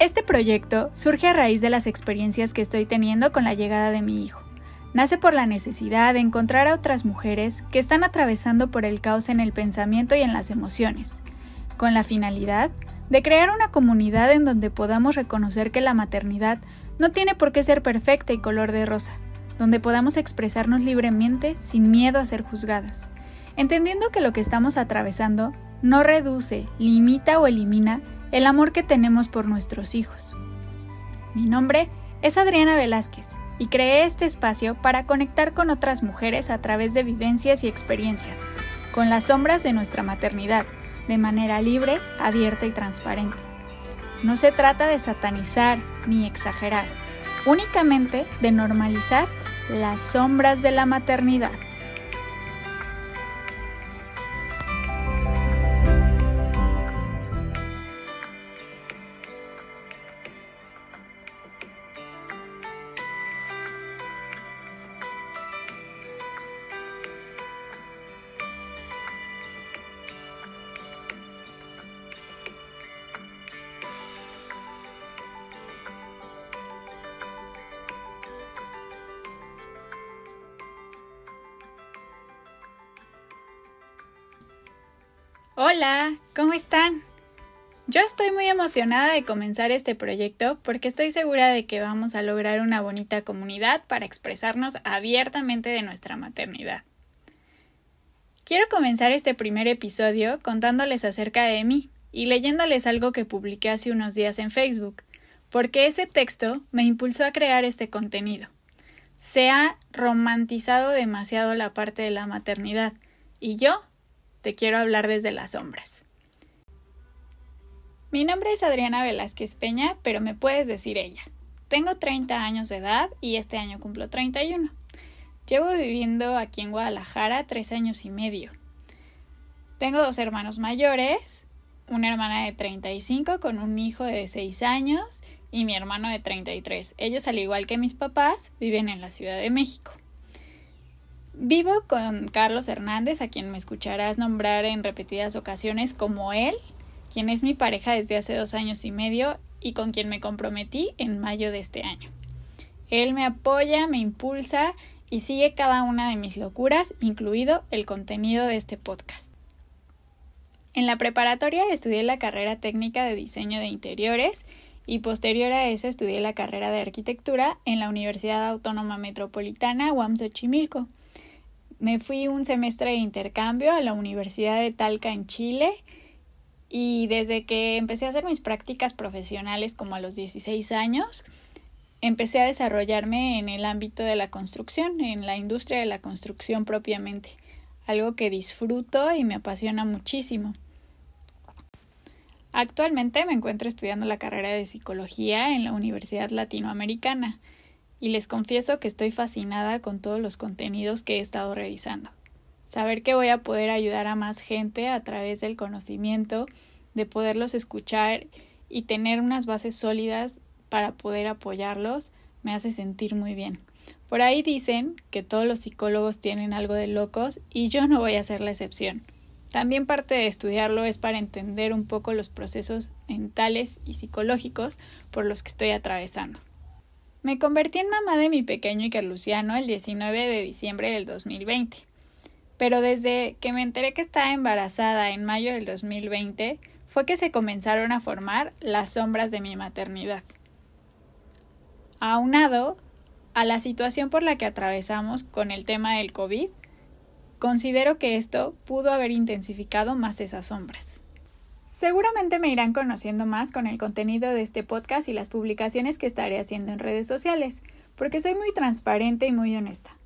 Este proyecto surge a raíz de las experiencias que estoy teniendo con la llegada de mi hijo. Nace por la necesidad de encontrar a otras mujeres que están atravesando por el caos en el pensamiento y en las emociones, con la finalidad de crear una comunidad en donde podamos reconocer que la maternidad no tiene por qué ser perfecta y color de rosa, donde podamos expresarnos libremente sin miedo a ser juzgadas, entendiendo que lo que estamos atravesando no reduce, limita o elimina el amor que tenemos por nuestros hijos. Mi nombre es Adriana Velázquez y creé este espacio para conectar con otras mujeres a través de vivencias y experiencias, con las sombras de nuestra maternidad, de manera libre, abierta y transparente. No se trata de satanizar ni exagerar, únicamente de normalizar las sombras de la maternidad. Hola, ¿cómo están? Yo estoy muy emocionada de comenzar este proyecto porque estoy segura de que vamos a lograr una bonita comunidad para expresarnos abiertamente de nuestra maternidad. Quiero comenzar este primer episodio contándoles acerca de mí y leyéndoles algo que publiqué hace unos días en Facebook, porque ese texto me impulsó a crear este contenido. Se ha romantizado demasiado la parte de la maternidad y yo te quiero hablar desde las sombras. Mi nombre es Adriana Velázquez Peña, pero me puedes decir ella. Tengo 30 años de edad y este año cumplo 31. Llevo viviendo aquí en Guadalajara tres años y medio. Tengo dos hermanos mayores, una hermana de 35 con un hijo de 6 años y mi hermano de 33. Ellos, al igual que mis papás, viven en la Ciudad de México. Vivo con Carlos Hernández, a quien me escucharás nombrar en repetidas ocasiones como él, quien es mi pareja desde hace dos años y medio y con quien me comprometí en mayo de este año. Él me apoya, me impulsa y sigue cada una de mis locuras, incluido el contenido de este podcast. En la preparatoria estudié la carrera técnica de diseño de interiores y posterior a eso estudié la carrera de arquitectura en la Universidad Autónoma Metropolitana UAM Xochimilco me fui un semestre de intercambio a la Universidad de Talca en Chile y desde que empecé a hacer mis prácticas profesionales como a los 16 años, empecé a desarrollarme en el ámbito de la construcción, en la industria de la construcción propiamente, algo que disfruto y me apasiona muchísimo. Actualmente me encuentro estudiando la carrera de psicología en la Universidad Latinoamericana y les confieso que estoy fascinada con todos los contenidos que he estado revisando. Saber que voy a poder ayudar a más gente a través del conocimiento, de poderlos escuchar y tener unas bases sólidas para poder apoyarlos, me hace sentir muy bien. Por ahí dicen que todos los psicólogos tienen algo de locos y yo no voy a ser la excepción. También parte de estudiarlo es para entender un poco los procesos mentales y psicológicos por los que estoy atravesando. Me convertí en mamá de mi pequeño Iker Luciano el 19 de diciembre del 2020. Pero desde que me enteré que estaba embarazada en mayo del 2020, fue que se comenzaron a formar las sombras de mi maternidad. Aunado a la situación por la que atravesamos con el tema del COVID, considero que esto pudo haber intensificado más esas sombras. Seguramente me irán conociendo más con el contenido de este podcast y las publicaciones que estaré haciendo en redes sociales, porque soy muy transparente y muy honesta.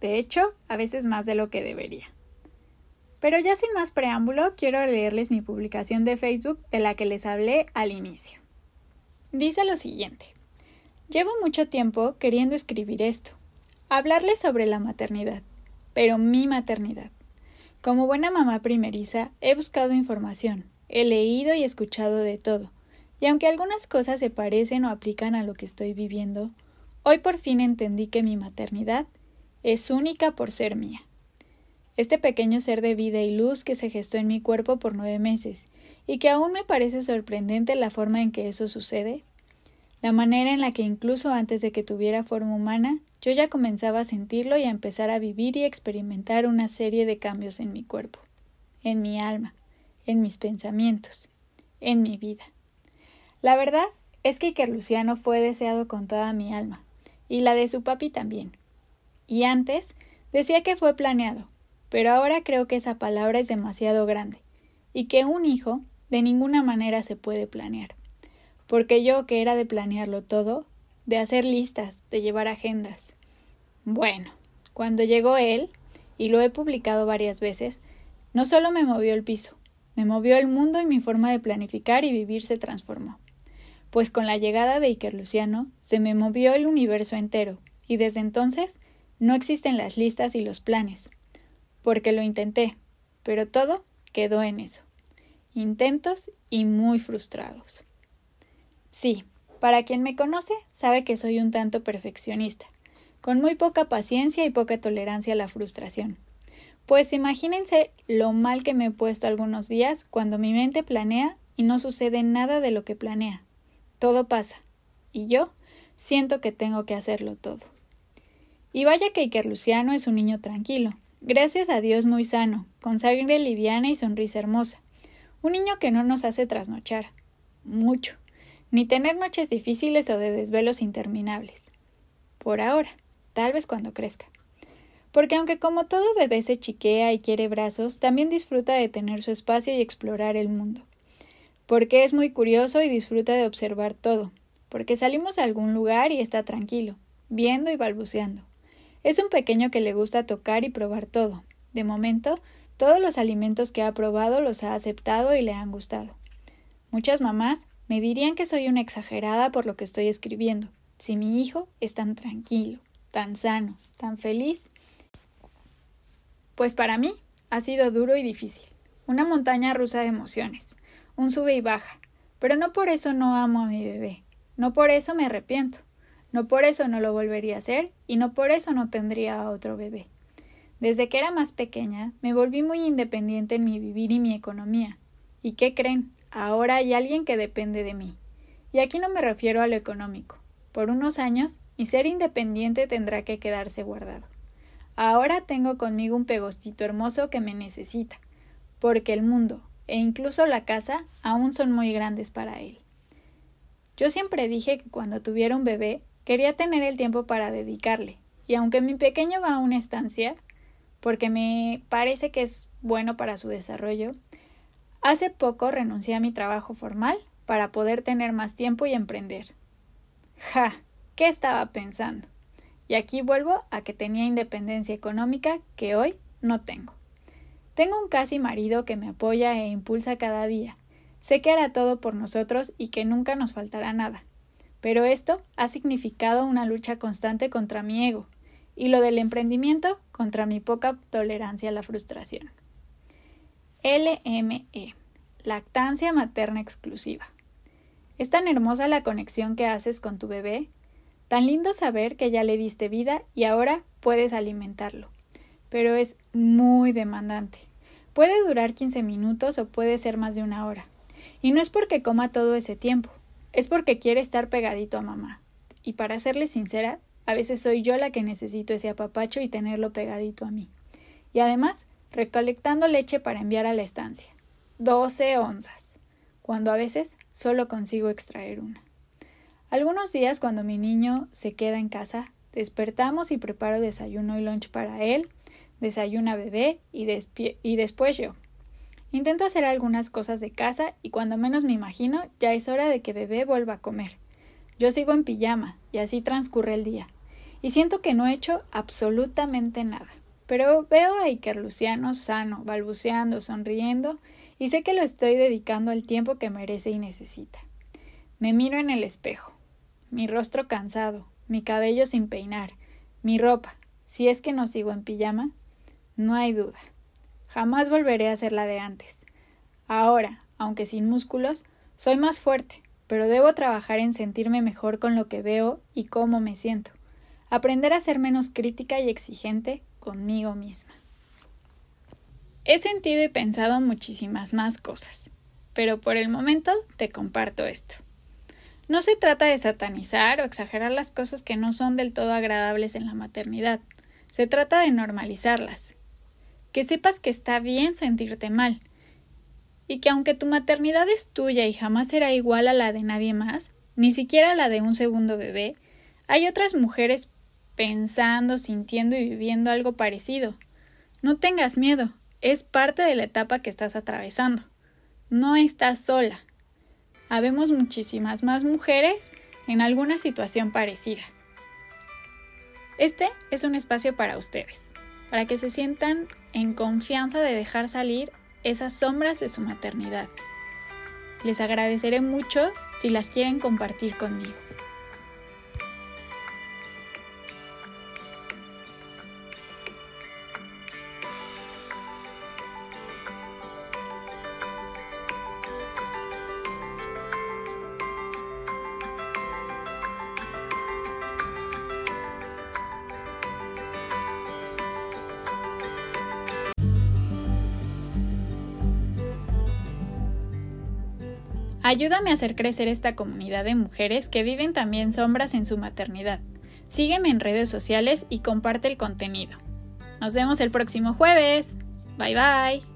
De hecho, a veces más de lo que debería. Pero ya sin más preámbulo, quiero leerles mi publicación de Facebook de la que les hablé al inicio. Dice lo siguiente. Llevo mucho tiempo queriendo escribir esto, hablarles sobre la maternidad, pero mi maternidad. Como buena mamá primeriza, he buscado información, He leído y escuchado de todo, y aunque algunas cosas se parecen o aplican a lo que estoy viviendo, hoy por fin entendí que mi maternidad es única por ser mía. Este pequeño ser de vida y luz que se gestó en mi cuerpo por nueve meses, y que aún me parece sorprendente la forma en que eso sucede, la manera en la que incluso antes de que tuviera forma humana, yo ya comenzaba a sentirlo y a empezar a vivir y experimentar una serie de cambios en mi cuerpo, en mi alma, en mis pensamientos, en mi vida. La verdad es que Iker fue deseado con toda mi alma, y la de su papi también. Y antes decía que fue planeado, pero ahora creo que esa palabra es demasiado grande, y que un hijo de ninguna manera se puede planear porque yo que era de planearlo todo, de hacer listas, de llevar agendas. Bueno, cuando llegó él, y lo he publicado varias veces, no solo me movió el piso, me movió el mundo y mi forma de planificar y vivir se transformó. Pues con la llegada de Iker Luciano se me movió el universo entero, y desde entonces no existen las listas y los planes. Porque lo intenté, pero todo quedó en eso. Intentos y muy frustrados. Sí, para quien me conoce sabe que soy un tanto perfeccionista, con muy poca paciencia y poca tolerancia a la frustración. Pues imagínense lo mal que me he puesto algunos días cuando mi mente planea y no sucede nada de lo que planea. Todo pasa, y yo siento que tengo que hacerlo todo. Y vaya que Iker Luciano es un niño tranquilo, gracias a Dios muy sano, con sangre liviana y sonrisa hermosa. Un niño que no nos hace trasnochar. Mucho ni tener noches difíciles o de desvelos interminables. Por ahora, tal vez cuando crezca. Porque aunque como todo bebé se chiquea y quiere brazos, también disfruta de tener su espacio y explorar el mundo. Porque es muy curioso y disfruta de observar todo. Porque salimos a algún lugar y está tranquilo, viendo y balbuceando. Es un pequeño que le gusta tocar y probar todo. De momento, todos los alimentos que ha probado los ha aceptado y le han gustado. Muchas mamás me dirían que soy una exagerada por lo que estoy escribiendo, si mi hijo es tan tranquilo, tan sano, tan feliz. Pues para mí ha sido duro y difícil, una montaña rusa de emociones, un sube y baja, pero no por eso no amo a mi bebé, no por eso me arrepiento, no por eso no lo volvería a hacer y no por eso no tendría a otro bebé. Desde que era más pequeña me volví muy independiente en mi vivir y mi economía. ¿Y qué creen? Ahora hay alguien que depende de mí. Y aquí no me refiero a lo económico. Por unos años, mi ser independiente tendrá que quedarse guardado. Ahora tengo conmigo un pegostito hermoso que me necesita, porque el mundo e incluso la casa aún son muy grandes para él. Yo siempre dije que cuando tuviera un bebé quería tener el tiempo para dedicarle, y aunque mi pequeño va a una estancia, porque me parece que es bueno para su desarrollo, Hace poco renuncié a mi trabajo formal para poder tener más tiempo y emprender. Ja, ¿qué estaba pensando? Y aquí vuelvo a que tenía independencia económica que hoy no tengo. Tengo un casi marido que me apoya e impulsa cada día. Sé que hará todo por nosotros y que nunca nos faltará nada. Pero esto ha significado una lucha constante contra mi ego y lo del emprendimiento contra mi poca tolerancia a la frustración. LME, lactancia materna exclusiva. Es tan hermosa la conexión que haces con tu bebé, tan lindo saber que ya le diste vida y ahora puedes alimentarlo. Pero es muy demandante. Puede durar 15 minutos o puede ser más de una hora. Y no es porque coma todo ese tiempo, es porque quiere estar pegadito a mamá. Y para serle sincera, a veces soy yo la que necesito ese apapacho y tenerlo pegadito a mí. Y además, recolectando leche para enviar a la estancia. Doce onzas, cuando a veces solo consigo extraer una. Algunos días cuando mi niño se queda en casa, despertamos y preparo desayuno y lunch para él, desayuna bebé y, después yo. Intento hacer algunas cosas de casa y cuando menos me imagino ya es hora de que bebé vuelva a comer. Yo sigo en pijama y así transcurre el día. Y siento que no he hecho absolutamente nada. Pero veo a Iker Luciano sano, balbuceando, sonriendo, y sé que lo estoy dedicando al tiempo que merece y necesita. Me miro en el espejo, mi rostro cansado, mi cabello sin peinar, mi ropa, si es que no sigo en pijama, no hay duda. Jamás volveré a ser la de antes. Ahora, aunque sin músculos, soy más fuerte, pero debo trabajar en sentirme mejor con lo que veo y cómo me siento. Aprender a ser menos crítica y exigente conmigo misma. He sentido y pensado muchísimas más cosas, pero por el momento te comparto esto. No se trata de satanizar o exagerar las cosas que no son del todo agradables en la maternidad. Se trata de normalizarlas. Que sepas que está bien sentirte mal. Y que aunque tu maternidad es tuya y jamás será igual a la de nadie más, ni siquiera la de un segundo bebé, hay otras mujeres pensando, sintiendo y viviendo algo parecido. No tengas miedo, es parte de la etapa que estás atravesando. No estás sola habemos muchísimas más mujeres en alguna situación parecida. Este es un espacio para ustedes, para que se sientan en confianza de dejar salir esas sombras de su maternidad. Les agradeceré mucho si las quieren compartir conmigo. Ayúdame a hacer crecer esta comunidad de mujeres que viven también sombras en su maternidad. Sígueme en redes sociales y comparte el contenido. Nos vemos el próximo jueves. Bye bye.